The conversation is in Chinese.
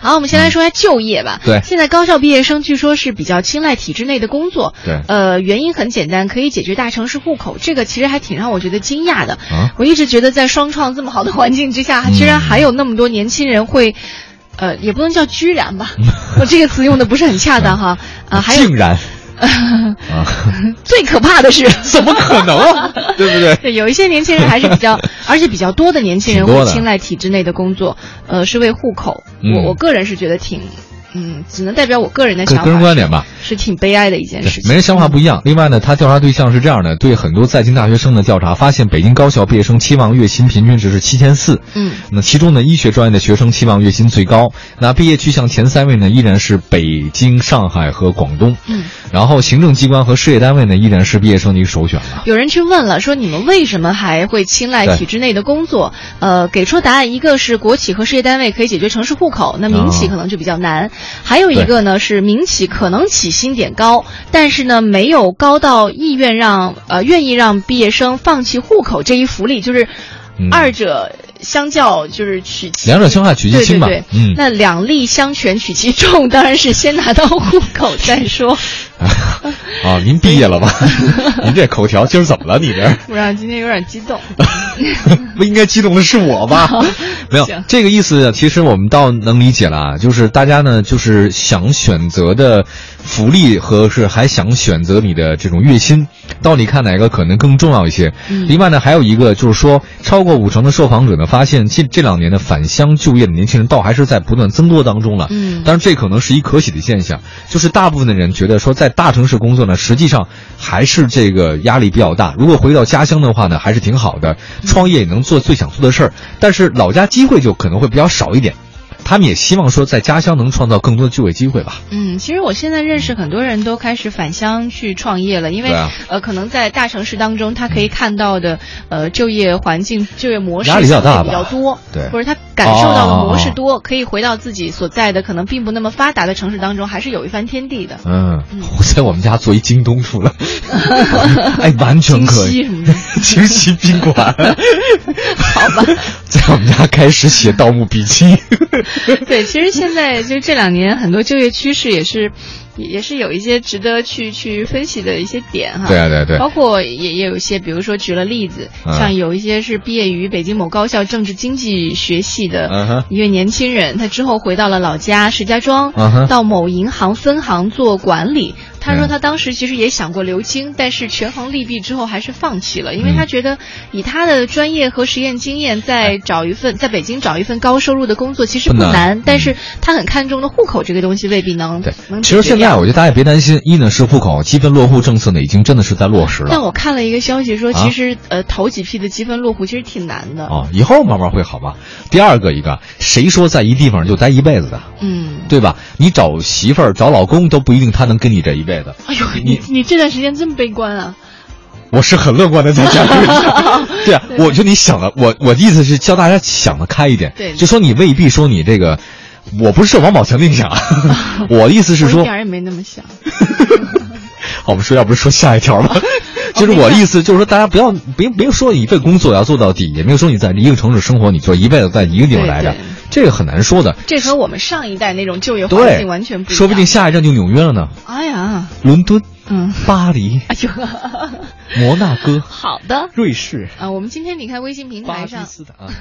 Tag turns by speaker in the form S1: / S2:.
S1: 好，我们先来说一下就业吧。
S2: 对
S1: 现在高校毕业生据说是比较青睐体制内的工作。
S2: 对
S1: 呃，原因很简单，可以解决大城市户口，这个其实还挺让我觉得惊讶的。
S2: 啊
S1: 我一直觉得在双创这么好的环境之下，居然还有那么多年轻人会。呃，也不能叫居然吧，我这个词用的不是很恰当哈。啊，还有
S2: 竟然啊，
S1: 最可怕的是，
S2: 怎么可能啊？对不对？
S1: 对，有一些年轻人还是比较，而且比较多的年轻人会青睐体制内的工作，呃，是为户口。
S2: 嗯
S1: 我我个人是觉得挺，嗯，只能代表我个人的
S2: 个
S1: 想法，
S2: 个人观点吧，
S1: 是挺悲哀的一件事情。
S2: 每人想法不一样。另外呢，他调查对象是这样的：对很多在京大学生的调查发现，北京高校毕业生期望月薪平均值是七千四。
S1: 嗯，
S2: 那其中呢，医学专业的学生期望月薪最高。那毕业去向前三位呢，依然是北京、上海和广东。
S1: 嗯，
S2: 然后行政机关和事业单位呢，依然是毕业生的一个首选了。
S1: 有人去问了，说你们为什么还会青睐体制内的工作？呃，给出答案，一个是国企和事业单位可以解决城市户口，那民企
S2: 哦
S1: 可能就比较难；还有一个呢是民企可能起薪点高，但是呢没有高到意愿让呃愿意让毕业生放弃户口这一福利，就是
S2: 嗯
S1: 二者相较就是取其
S2: 两者相害取其
S1: 对
S2: 轻吧。
S1: 对对，
S2: 嗯，
S1: 那两利相权取其重，当然是先拿到户口再说。
S2: 啊，您毕业了吧？您这口条今儿怎么了？你这
S1: 不然今天有点激动。
S2: 不应该激动的是我吧？没有这个意思，其实我们倒能理解了啊，就是大家呢，就是想选择的福利和是还想选择你的这种月薪，到底看哪个可能更重要一些？
S1: 嗯
S2: 另外呢，还有一个就是说，超过五成的受访者呢发现，近这两年的返乡就业的年轻人倒还是在不断增多当中了。
S1: 嗯
S2: 当然这可能是一可喜的现象，就是大部分的人觉得说，在大城市工作呢，实际上还是这个压力比较大。如果回到家乡的话呢，还是挺好的，创业也能做最想做的事儿。但是老家机会就可能会比较少一点，他们也希望说在家乡能创造更多的就业机会吧。
S1: 嗯，其实我现在认识很多人都开始返乡去创业了，因为、
S2: 啊。
S1: 呃，可能在大城市当中，他可以看到的呃就业环境、就业模式
S2: 压力比较大
S1: 比较多，
S2: 对。
S1: 或者他感受到的模式
S2: 哦
S1: 多，可以回到自己所在的可能并不那么发达的城市当中，还是有一番天地的。
S2: 嗯，我在我们家做一京东出来，哎，完全可以。
S1: 清
S2: 溪宾馆，
S1: 好吧，
S2: 在我们家开始写《盗墓笔记》。
S1: 对，其实现在就这两年很多就业趋势也是，也也是有一些值得去去分析的一些点哈。
S2: 对啊对对
S1: 包括也也有一些，比如说举了例子，
S2: 嗯
S1: 像有一些是毕业于北京某高校政治经济学系的一位年轻人，他之后回到了老家石家庄，
S2: 嗯
S1: 到某银行分行做管理。他说
S2: 嗯
S1: 他当时其实也想过留京，但是权衡利弊之后还是放弃了，因为
S2: 嗯
S1: 他觉得以他的专业和实验经验，再找一份在北京找一份高收入的工作其实不
S2: 不难
S1: 难，但
S2: 嗯
S1: 是他很看重的户口这个东西未必能
S2: 对
S1: 能，
S2: 其实现在我觉得大家也别担心，一呢是户口积分落户政策呢已经真的是在落实了。
S1: 但我看了一个消息说，
S2: 啊
S1: 其实、呃头几批的积分落户其实挺难的。
S2: 哦，以后慢慢会好吧。第二个一个，谁说在一地方就待一辈子的，
S1: 嗯，
S2: 对吧？你找媳妇儿、找老公都不一定他能跟你这一辈子。
S1: 哎呦，你你这段时间这么悲观啊？
S2: 我是很乐观的在讲这个。对啊，我觉得你想的，我我的意思是教大家想的开一点。
S1: 对
S2: 就说你未必说你这个，我不是受王宝强的影响，我的意思是说
S1: 一，点也没那么想。
S2: 好，我们说要不是说下一条吧。就是我的意思，就是说大家不要别没有说你一份工作要做到底，也没有说你在一个城市生活，你就一辈子在一个地方待着这个很难说的。
S1: 这和我们上一代那种就业环境完全不一样。
S2: 说不定下一站就纽约了呢，
S1: 哎呀，
S2: 伦敦、
S1: 嗯，
S2: 巴黎、
S1: 哎呦，
S2: 摩纳哥、
S1: 好的
S2: 瑞士、
S1: 啊，我们今天你看微信平
S2: 巴基
S1: 台上
S2: 斯坦啊。